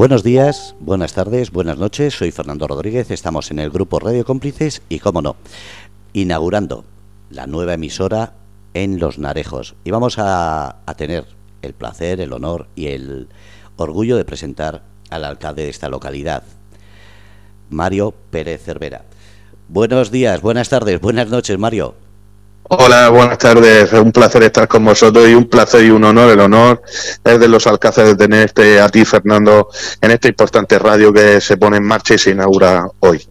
Buenos días, buenas tardes, buenas noches. Soy Fernando Rodríguez. Estamos en el grupo Radio Cómplices y, cómo no, inaugurando la nueva emisora en Los Narejos. Y vamos a, tener el placer, el honor y el orgullo de presentar al alcalde de esta localidad, Mario Pérez Cervera. Buenos días, buenas tardes, buenas noches, Mario. Hola, buenas tardes. Es un placer estar con vosotros y un placer y un honor. El honor es de los alcáceres de tenerte a ti, Fernando, en esta importante radio que se pone en marcha y se inaugura hoy.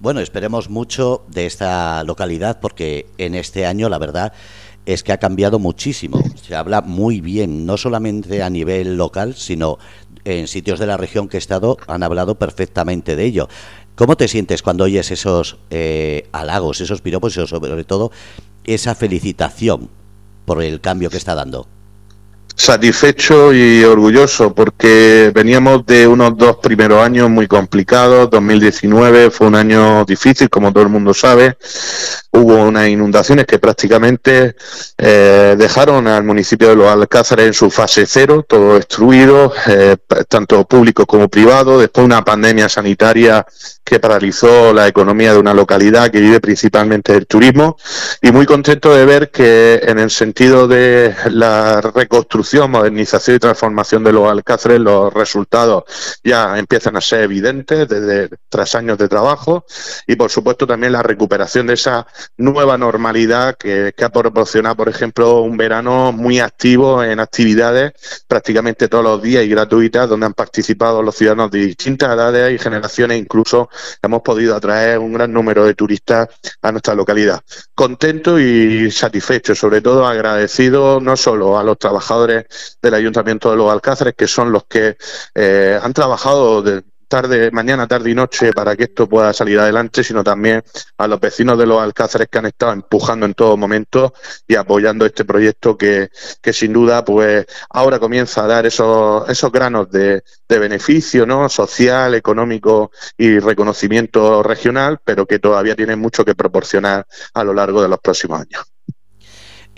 Bueno, esperemos mucho de esta localidad porque en este año, la verdad, es que ha cambiado muchísimo. Se habla muy bien, no solamente a nivel local, sino en sitios de la región que he estado han hablado perfectamente de ello. ¿Cómo te sientes cuando oyes esos eh, halagos, esos piropos y sobre todo esa felicitación por el cambio que está dando? Satisfecho y orgulloso porque veníamos de unos dos primeros años muy complicados. 2019 fue un año difícil, como todo el mundo sabe. Hubo unas inundaciones que prácticamente eh, dejaron al municipio de Los Alcázares en su fase cero, todo destruido, eh, tanto público como privado. Después una pandemia sanitaria que paralizó la economía de una localidad que vive principalmente del turismo y muy contento de ver que en el sentido de la reconstrucción, modernización y transformación de los alcázares los resultados ya empiezan a ser evidentes desde tras años de trabajo y por supuesto también la recuperación de esa nueva normalidad que, que ha proporcionado por ejemplo un verano muy activo en actividades prácticamente todos los días y gratuitas donde han participado los ciudadanos de distintas edades y generaciones incluso hemos podido atraer un gran número de turistas a nuestra localidad. Contento y satisfecho, sobre todo agradecido no solo a los trabajadores del Ayuntamiento de los Alcázares, que son los que eh, han trabajado de, tarde, mañana, tarde y noche para que esto pueda salir adelante, sino también a los vecinos de los Alcázares que han estado empujando en todo momento y apoyando este proyecto que, que sin duda, pues ahora comienza a dar esos, esos granos de, de beneficio, ¿no? Social, económico y reconocimiento regional, pero que todavía tiene mucho que proporcionar a lo largo de los próximos años.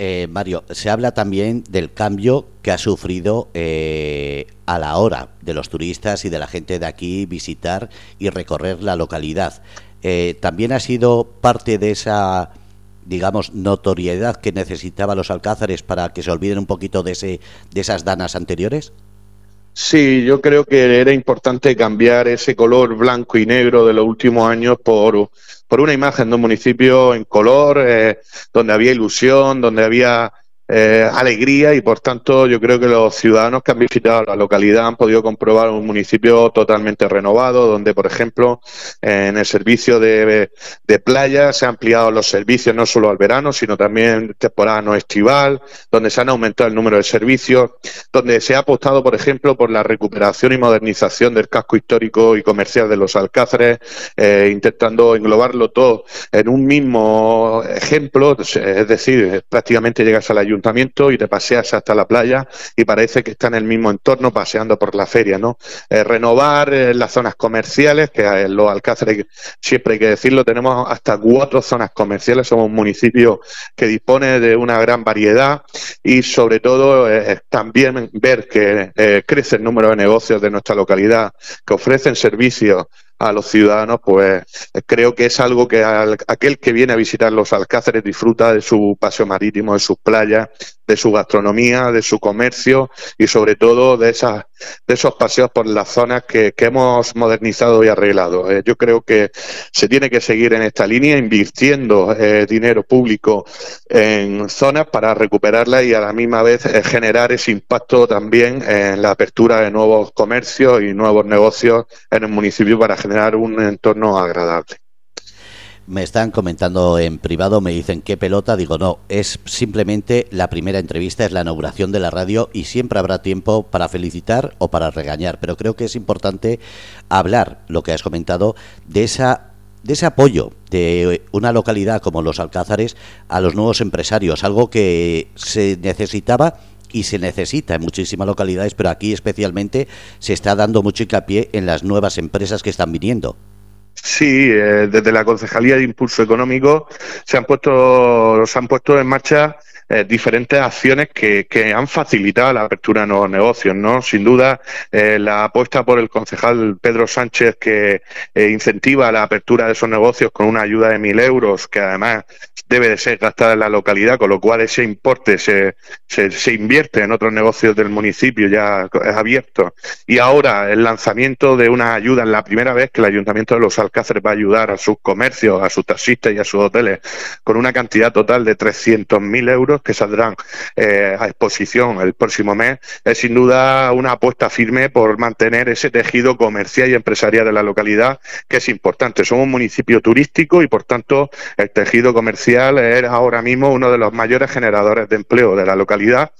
Eh, Mario, se habla también del cambio que ha sufrido eh, a la hora de los turistas y de la gente de aquí visitar y recorrer la localidad. Eh, ¿También ha sido parte de esa, digamos, notoriedad que necesitaban los alcázares para que se olviden un poquito de, ese, de esas danas anteriores? Sí, yo creo que era importante cambiar ese color blanco y negro de los últimos años por, por una imagen de un municipio en color, eh, donde había ilusión, donde había eh, alegría y por tanto yo creo que los ciudadanos que han visitado la localidad han podido comprobar un municipio totalmente renovado donde por ejemplo en el servicio de, de playa se han ampliado los servicios no solo al verano sino también temporada no estival donde se han aumentado el número de servicios donde se ha apostado por ejemplo por la recuperación y modernización del casco histórico y comercial de los Alcázares eh, intentando englobarlo todo en un mismo ejemplo es decir prácticamente llegas a la ayuda y te paseas hasta la playa y parece que está en el mismo entorno paseando por la feria, ¿no? Eh, renovar eh, las zonas comerciales, que en los Alcáceres, siempre hay que decirlo, tenemos hasta cuatro zonas comerciales, somos un municipio que dispone de una gran variedad y sobre todo eh, también ver que crece el número de negocios de nuestra localidad que ofrecen servicios a los ciudadanos, pues creo que es algo que aquel que viene a visitar los Alcáceres disfruta de su paseo marítimo, de sus playas, de su gastronomía, de su comercio y sobre todo de esas de esos paseos por las zonas que, hemos modernizado y arreglado. Eh, yo creo que se tiene que seguir en esta línea invirtiendo eh, dinero público en zonas para recuperarlas y a la misma vez eh, generar ese impacto también en la apertura de nuevos comercios y nuevos negocios en el municipio para generar un entorno agradable. Me están comentando en privado, me dicen qué pelota, digo no, es simplemente la primera entrevista, es la inauguración de la radio y siempre habrá tiempo para felicitar o para regañar, pero creo que es importante hablar, lo que has comentado, de esa de ese apoyo de una localidad como Los Alcázares a los nuevos empresarios, algo que se necesitaba y se necesita en muchísimas localidades, pero aquí especialmente se está dando mucho hincapié en las nuevas empresas que están viniendo. Sí, eh, desde la Concejalía de Impulso Económico se han puesto, se han puesto en marcha eh, diferentes acciones que, que, han facilitado la apertura de nuevos negocios, ¿no? Sin duda, eh, la apuesta por el concejal Pedro Sánchez que eh, incentiva la apertura de esos negocios con una ayuda de mil euros, que además debe de ser gastada en la localidad, con lo cual ese importe se, se, se invierte en otros negocios del municipio ya es abierto. Y ahora el lanzamiento de una ayuda, en la primera vez que el Ayuntamiento de los Alcáceres va a ayudar a sus comercios, a sus taxistas y a sus hoteles con una cantidad total de 300.000 euros que saldrán eh, a exposición el próximo mes, es sin duda una apuesta firme por mantener ese tejido comercial y empresarial de la localidad, que es importante. Somos un municipio turístico y, por tanto, el tejido comercial es ahora mismo uno de los mayores generadores de empleo de la localidad.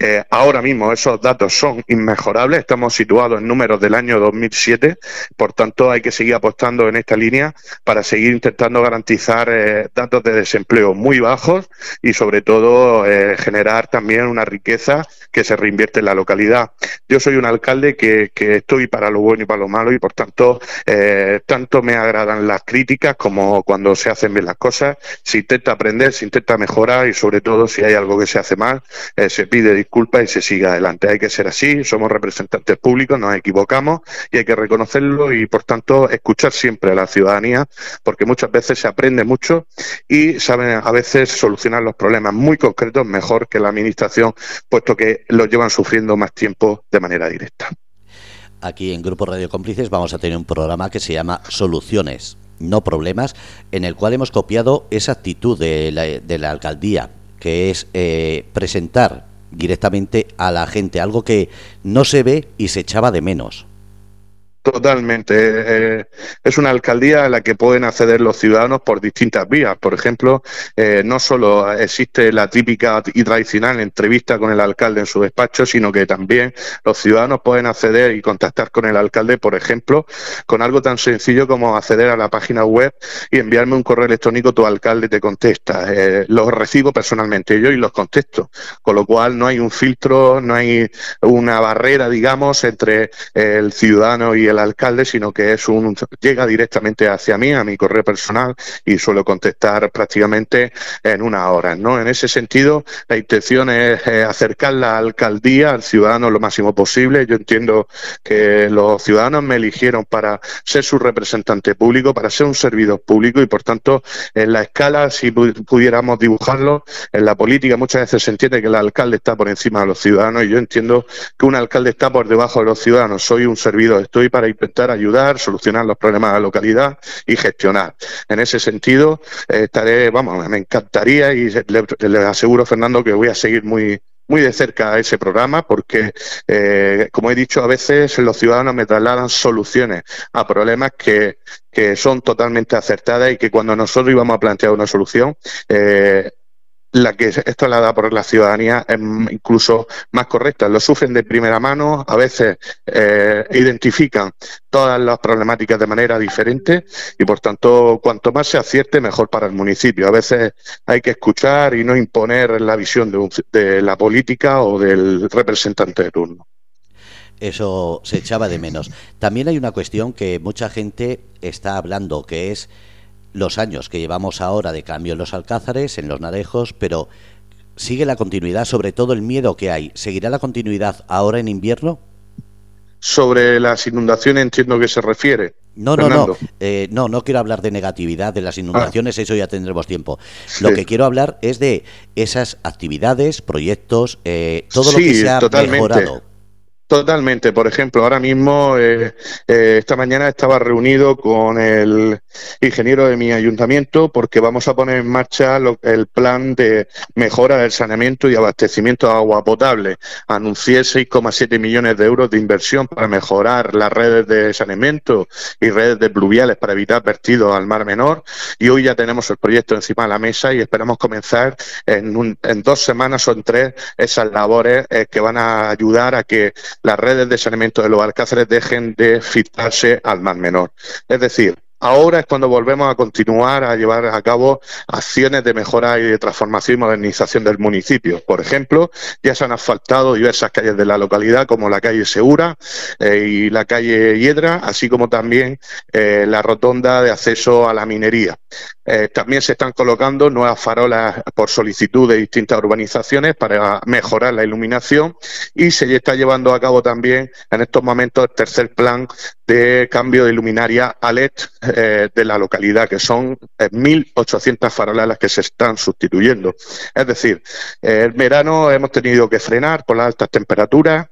Eh, ahora mismo esos datos son inmejorables, estamos situados en números del año 2007, por tanto hay que seguir apostando en esta línea para seguir intentando garantizar eh, datos de desempleo muy bajos y sobre todo eh, generar también una riqueza que se reinvierte en la localidad. Yo soy un alcalde que, que estoy para lo bueno y para lo malo y por tanto eh, tanto me agradan las críticas como cuando se hacen bien las cosas, se intenta aprender, se intenta mejorar y sobre todo si hay algo que se hace mal, se pide disculpas y se sigue adelante. Hay que ser así, somos representantes públicos, nos equivocamos y hay que reconocerlo y, por tanto, escuchar siempre a la ciudadanía, porque muchas veces se aprende mucho y saben a veces solucionar los problemas muy concretos mejor que la Administración, puesto que los llevan sufriendo más tiempo de manera directa. Aquí en Grupo Radio Cómplices vamos a tener un programa que se llama Soluciones, no problemas, en el cual hemos copiado esa actitud de la, de la alcaldía, que es eh, presentar directamente a la gente, algo que no se ve y se echaba de menos. Totalmente. Eh, es una alcaldía a la que pueden acceder los ciudadanos por distintas vías. Por ejemplo, eh, no solo existe la típica y tradicional entrevista con el alcalde en su despacho, sino que también los ciudadanos pueden acceder y contactar con el alcalde, por ejemplo, con algo tan sencillo como acceder a la página web y enviarme un correo electrónico, tu alcalde te contesta. Eh, los recibo personalmente yo y los contesto. Con lo cual no hay un filtro, no hay una barrera, digamos, entre el ciudadano y el alcalde, sino que es un llega directamente hacia mí, a mi correo personal, y suelo contestar prácticamente en una hora. ¿no? En ese sentido, la intención es eh, acercar la alcaldía al ciudadano lo máximo posible. Yo entiendo que los ciudadanos me eligieron para ser su representante público, para ser un servidor público, y por tanto, en la escala, si pudiéramos dibujarlo, en la política muchas veces se entiende que el alcalde está por encima de los ciudadanos, y yo entiendo que un alcalde está por debajo de los ciudadanos. Soy un servidor, estoy para intentar ayudar, solucionar los problemas de la localidad y gestionar. En ese sentido, eh, estaré, vamos, me encantaría y le, aseguro, Fernando, que voy a seguir muy muy de cerca a ese programa porque, eh, como he dicho, a veces los ciudadanos me trasladan soluciones a problemas que, que son totalmente acertadas y que cuando nosotros íbamos a plantear una solución, eh, la que es trasladada por la ciudadanía es incluso más correcta. Lo sufren de primera mano, a veces eh, identifican todas las problemáticas de manera diferente y por tanto cuanto más se acierte mejor para el municipio. A veces hay que escuchar y no imponer la visión de, un, de la política o del representante de turno. Eso se echaba de menos. También hay una cuestión que mucha gente está hablando, que es los años que llevamos ahora de cambio en los alcázares, en los narejos, pero ¿sigue la continuidad? Sobre todo el miedo que hay. ¿Seguirá la continuidad ahora en invierno? Sobre las inundaciones entiendo que se refiere. No, no, no, eh, no, no quiero hablar de negatividad de las inundaciones, ah. eso ya tendremos tiempo. Sí. Lo que quiero hablar es de esas actividades, proyectos, eh, todo sí, lo que se ha totalmente. mejorado. Totalmente. Por ejemplo, ahora mismo, eh, eh, esta mañana estaba reunido con el ingeniero de mi ayuntamiento porque vamos a poner en marcha lo, el plan de mejora del saneamiento y abastecimiento de agua potable. Anuncié 6,7 millones de euros de inversión para mejorar las redes de saneamiento y redes de pluviales para evitar vertidos al mar menor. Y hoy ya tenemos el proyecto encima de la mesa y esperamos comenzar en, un, en dos semanas o en tres esas labores eh, que van a ayudar a que las redes de saneamiento de los alcáceres dejen de filtrarse al mar menor. Es decir, Ahora es cuando volvemos a continuar a llevar a cabo acciones de mejora y de transformación y modernización del municipio. Por ejemplo, ya se han asfaltado diversas calles de la localidad, como la calle Segura eh, y la calle Hiedra, así como también eh, la rotonda de acceso a la minería. Eh, también se están colocando nuevas farolas por solicitud de distintas urbanizaciones para mejorar la iluminación y se está llevando a cabo también en estos momentos el tercer plan de cambio de luminaria a LED eh, de la localidad, que son 1.800 eh, farolas las que se están sustituyendo. Es decir, el verano hemos tenido que frenar por las altas temperaturas,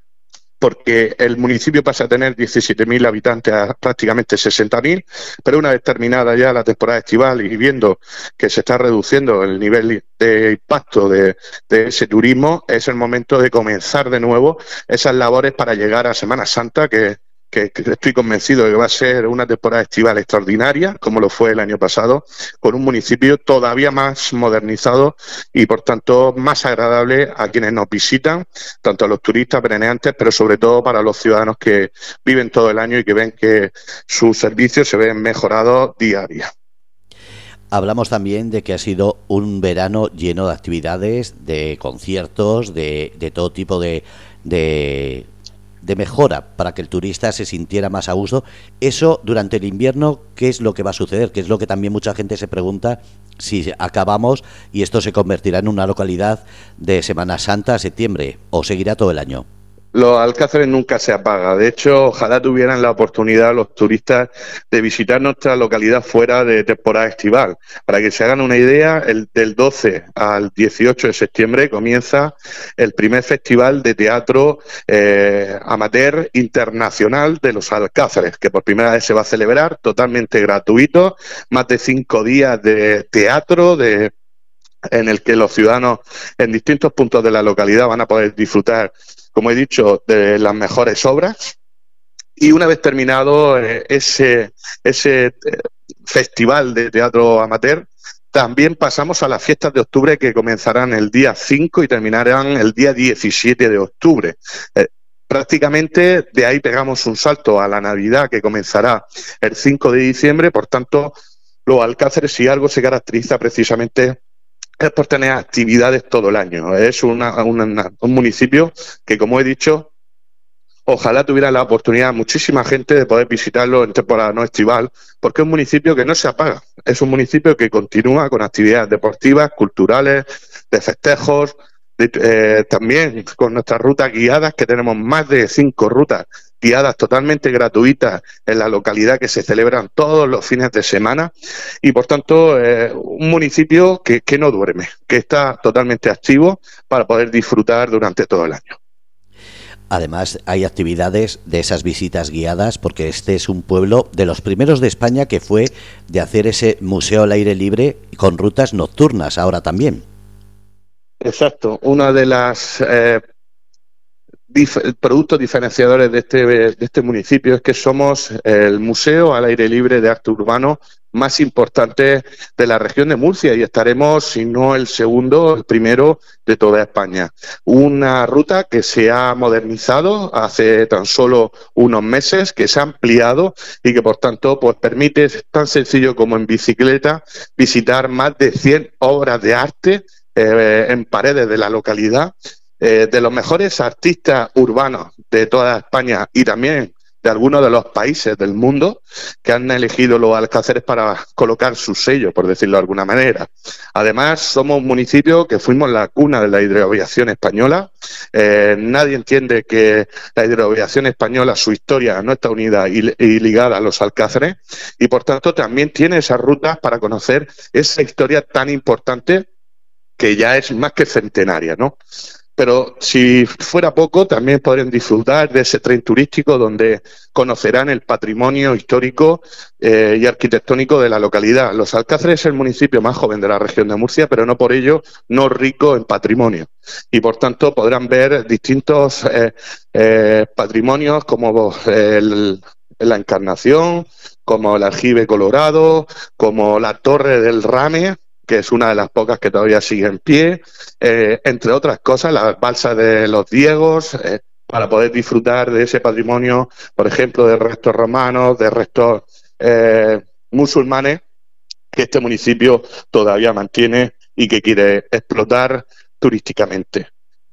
porque el municipio pasa a tener 17.000 habitantes a prácticamente 60.000, pero una vez terminada ya la temporada estival y viendo que se está reduciendo el nivel de impacto de, de, ese turismo, es el momento de comenzar de nuevo esas labores para llegar a Semana Santa, que que, estoy convencido de que va a ser una temporada estival extraordinaria, como lo fue el año pasado, con un municipio todavía más modernizado y, por tanto, más agradable a quienes nos visitan, tanto a los turistas pereneantes, pero sobre todo para los ciudadanos que viven todo el año y que ven que sus servicios se ven mejorados día a día. Hablamos también de que ha sido un verano lleno de actividades, de conciertos, de, todo tipo de de mejora para que el turista se sintiera más a gusto. Eso durante el invierno, ¿qué es lo que va a suceder? Que es lo que también mucha gente se pregunta si acabamos y esto se convertirá en una localidad de Semana Santa a septiembre o seguirá todo el año los alcázares nunca se apaga. De hecho, ojalá tuvieran la oportunidad los turistas de visitar nuestra localidad fuera de temporada estival. Para que se hagan una idea, el, del 12 al 18 de septiembre comienza el primer festival de teatro eh, amateur internacional de los alcázares, que por primera vez se va a celebrar totalmente gratuito, más de cinco días de teatro, en el que los ciudadanos en distintos puntos de la localidad van a poder disfrutar como he dicho, de las mejores obras. Y una vez terminado eh, ese, ese eh, festival de teatro amateur, también pasamos a las fiestas de octubre que comenzarán el día 5 y terminarán el día 17 de octubre. Eh, prácticamente de ahí pegamos un salto a la Navidad que comenzará el 5 de diciembre, por tanto, los Alcáceres, si algo se caracteriza precisamente es por tener actividades todo el año. Es un municipio que, como he dicho, ojalá tuviera la oportunidad muchísima gente de poder visitarlo en temporada no estival, porque es un municipio que no se apaga. Es un municipio que continúa con actividades deportivas, culturales, de festejos, eh, también con nuestras rutas guiadas, que tenemos más de cinco rutas guiadas totalmente gratuitas en la localidad que se celebran todos los fines de semana y por tanto eh, un municipio que, que no duerme, que está totalmente activo para poder disfrutar durante todo el año. Además, hay actividades de esas visitas guiadas, porque este es un pueblo de los primeros de España que fue de hacer ese museo al aire libre con rutas nocturnas ahora también. Exacto, una de las eh, productos diferenciadores de este, de este municipio es que somos el museo al aire libre de arte urbano más importante de la región de Murcia y estaremos, si no el segundo, el primero de toda España. Una ruta que se ha modernizado hace tan solo unos meses, que se ha ampliado y que por tanto pues permite tan sencillo como en bicicleta visitar más de 100 obras de arte eh, en paredes de la localidad eh, de los mejores artistas urbanos de toda España y también de algunos de los países del mundo que han elegido los alcáceres para colocar su sello, por decirlo de alguna manera. Además, somos un municipio que fuimos la cuna de la hidroaviación española. Eh, nadie entiende que la hidroaviación española, su historia no está unida y, y, ligada a los alcáceres y, por tanto, también tiene esas rutas para conocer esa historia tan importante que ya es más que centenaria, ¿no? Pero si fuera poco, también podrán disfrutar de ese tren turístico donde conocerán el patrimonio histórico eh, y arquitectónico de la localidad. Los Alcáceres es el municipio más joven de la región de Murcia, pero no por ello no rico en patrimonio. Y por tanto podrán ver distintos eh, eh, patrimonios como la Encarnación, como el Aljibe Colorado, como la Torre del Rame, que es una de las pocas que todavía sigue en pie, eh, entre otras cosas, las balsas de los Diegos, eh, para poder disfrutar de ese patrimonio, por ejemplo, de restos romanos, de restos eh, musulmanes que este municipio todavía mantiene y que quiere explotar turísticamente.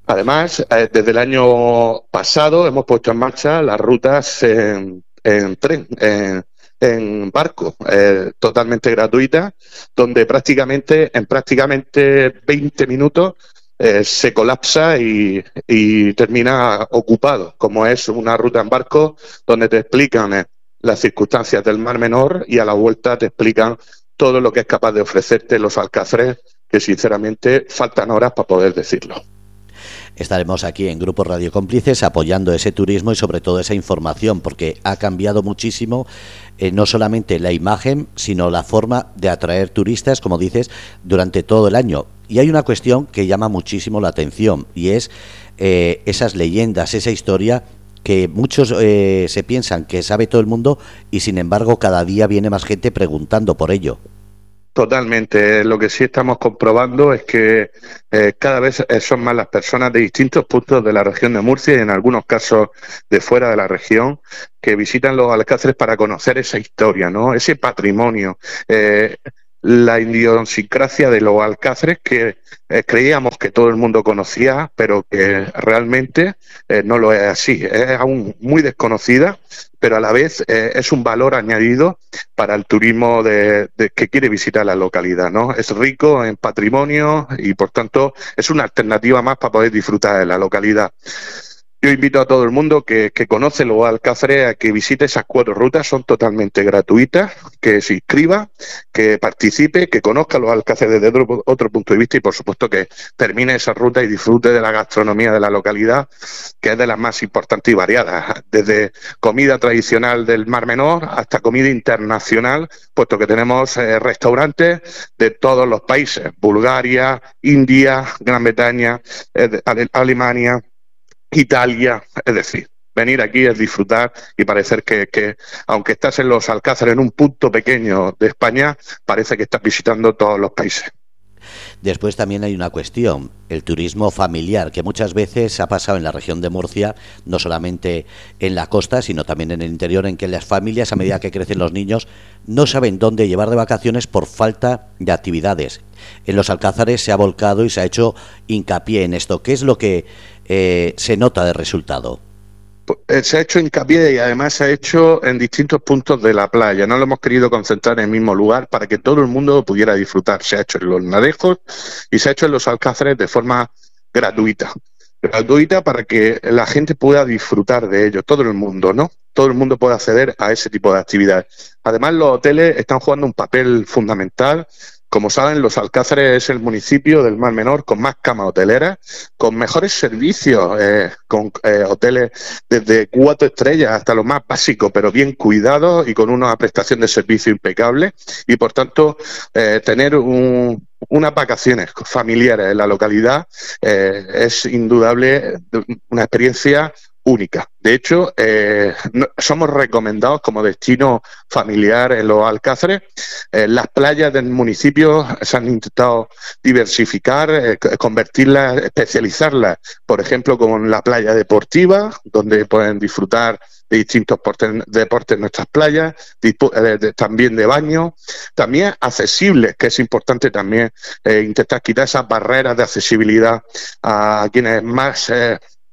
Además, eh, desde el año pasado hemos puesto en marcha las rutas en, tren, en, barco, eh, totalmente gratuitas, donde prácticamente en prácticamente 20 minutos eh, se colapsa y, termina ocupado, como es una ruta en barco donde te explican las circunstancias del Mar Menor y a la vuelta te explican todo lo que es capaz de ofrecerte los alcázares, que sinceramente faltan horas para poder decirlo. Estaremos aquí en Grupo Radio Cómplices apoyando ese turismo y sobre todo esa información, porque ha cambiado muchísimo eh, no solamente la imagen, sino la forma de atraer turistas, como dices, durante todo el año. Y hay una cuestión que llama muchísimo la atención y es eh, esas leyendas, esa historia que muchos eh, se piensan que sabe todo el mundo y sin embargo cada día viene más gente preguntando por ello. Totalmente. Lo que sí estamos comprobando es que eh, cada vez eh, son más las personas de distintos puntos de la región de Murcia y en algunos casos de fuera de la región que visitan los alcáceres para conocer esa historia, ¿no? Ese patrimonio. Eh, la idiosincrasia de los alcáceres que eh, creíamos que todo el mundo conocía, pero que realmente eh, no lo es así. Es aún muy desconocida, pero a la vez eh, es un valor añadido para el turismo de, que quiere visitar la localidad. ¿no? Es rico en patrimonio y, por tanto, es una alternativa más para poder disfrutar de la localidad. Yo invito a todo el mundo que, conoce los Alcáceres a que visite esas cuatro rutas, son totalmente gratuitas, que se inscriba, que participe, que conozca los Alcáceres desde otro, punto de vista y por supuesto que termine esa ruta y disfrute de la gastronomía de la localidad, que es de las más importantes y variadas, desde comida tradicional del Mar Menor hasta comida internacional, puesto que tenemos eh, restaurantes de todos los países, Bulgaria, India, Gran Bretaña, eh, Alemania, Italia, es decir, venir aquí es disfrutar y parecer que, aunque estás en los Alcázares, en un punto pequeño de España, parece que estás visitando todos los países. Después también hay una cuestión, el turismo familiar, que muchas veces ha pasado en la región de Murcia, no solamente en la costa, sino también en el interior, en que las familias, a medida que crecen los niños, no saben dónde llevar de vacaciones por falta de actividades. En los Alcázares se ha volcado y se ha hecho hincapié en esto. ¿Qué es lo que eh, se nota de resultado? Pues, eh, se ha hecho hincapié y además se ha hecho en distintos puntos de la playa. No lo hemos querido concentrar en el mismo lugar para que todo el mundo pudiera disfrutar. Se ha hecho en los nadejos y se ha hecho en los alcázares de forma gratuita. Gratuita para que la gente pueda disfrutar de ello, todo el mundo, ¿no? Todo el mundo pueda acceder a ese tipo de actividades. Además, los hoteles están jugando un papel fundamental como saben, Los Alcázares es el municipio del Mar Menor con más camas hoteleras, con mejores servicios, eh, con eh, hoteles desde cuatro estrellas hasta lo más básico, pero bien cuidados y con una prestación de servicio impecable. Y por tanto, eh, tener unas vacaciones familiares en la localidad es indudable una experiencia única. De hecho, eh, somos recomendados como destino familiar en los Alcáceres. Eh, las playas del municipio se han intentado diversificar, eh, convertirlas, especializarlas, por ejemplo, con la playa deportiva, donde pueden disfrutar distintos deportes en nuestras playas, también de baño, también accesibles, que es importante también intentar quitar esas barreras de accesibilidad a quienes más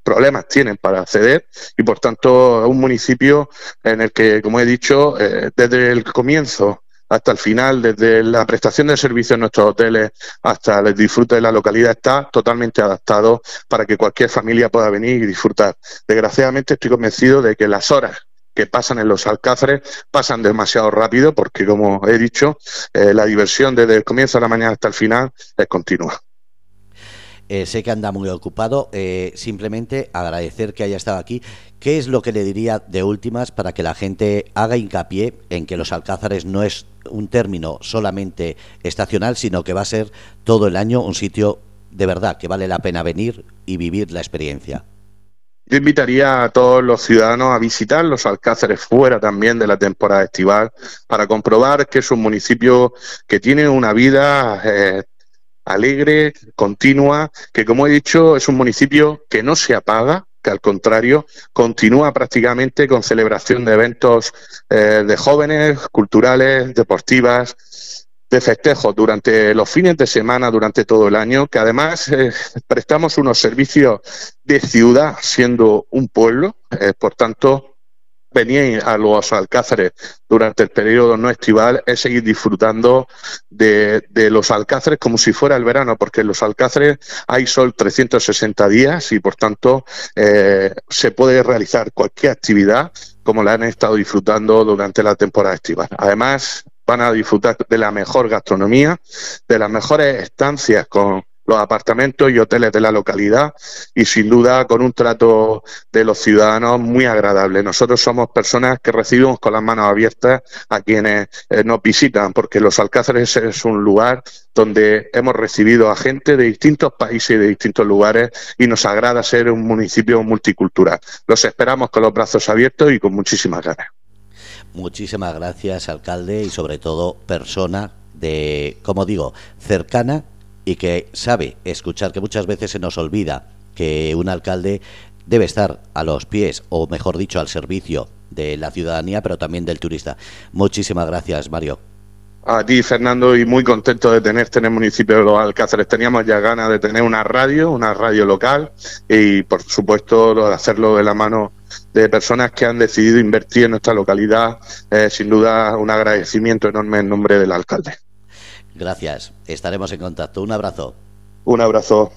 problemas tienen para acceder. Y por tanto un municipio en el que, como he dicho, eh, desde el comienzo hasta el final, desde la prestación de servicios en nuestros hoteles hasta el disfrute de la localidad, está totalmente adaptado para que cualquier familia pueda venir y disfrutar. Desgraciadamente estoy convencido de que las horas que pasan en los alcázares pasan demasiado rápido porque, como he dicho, eh, la diversión desde el comienzo de la mañana hasta el final es continua. Eh, sé que anda muy ocupado. Eh, simplemente agradecer que haya estado aquí. ¿Qué es lo que le diría de últimas para que la gente haga hincapié en que los alcázares no es un término solamente estacional, sino que va a ser todo el año un sitio de verdad que vale la pena venir y vivir la experiencia? Yo invitaría a todos los ciudadanos a visitar los Alcázares fuera también de la temporada estival para comprobar que es un municipio que tiene una vida eh, alegre, continua, que como he dicho es un municipio que no se apaga, que al contrario continúa prácticamente con celebración de eventos eh, de jóvenes, culturales, deportivas, de festejos durante los fines de semana, durante todo el año, que además eh, prestamos unos servicios de ciudad siendo un pueblo, eh, por tanto venir a los alcázares durante el periodo no estival es seguir disfrutando de, los alcázares como si fuera el verano, porque en los alcázares hay sol 360 días y por tanto eh, se puede realizar cualquier actividad como la han estado disfrutando durante la temporada estival. Además, van a disfrutar de la mejor gastronomía, de las mejores estancias con los apartamentos y hoteles de la localidad y sin duda con un trato de los ciudadanos muy agradable. Nosotros somos personas que recibimos con las manos abiertas a quienes eh, nos visitan porque Los Alcázares es un lugar donde hemos recibido a gente de distintos países y de distintos lugares y nos agrada ser un municipio multicultural. Los esperamos con los brazos abiertos y con muchísimas ganas. Muchísimas gracias, alcalde, y sobre todo persona de, como digo, cercana y que sabe escuchar, que muchas veces se nos olvida que un alcalde debe estar a los pies, o mejor dicho, al servicio de la ciudadanía, pero también del turista. Muchísimas gracias, Mario. A ti, Fernando, y muy contento de tenerte en el municipio de Los Alcáceres. Teníamos ya ganas de tener una radio, una radio local, y por supuesto hacerlo de la mano de personas que han decidido invertir en nuestra localidad. sin duda, un agradecimiento enorme en nombre del alcalde. Gracias. Estaremos en contacto. Un abrazo. Un abrazo.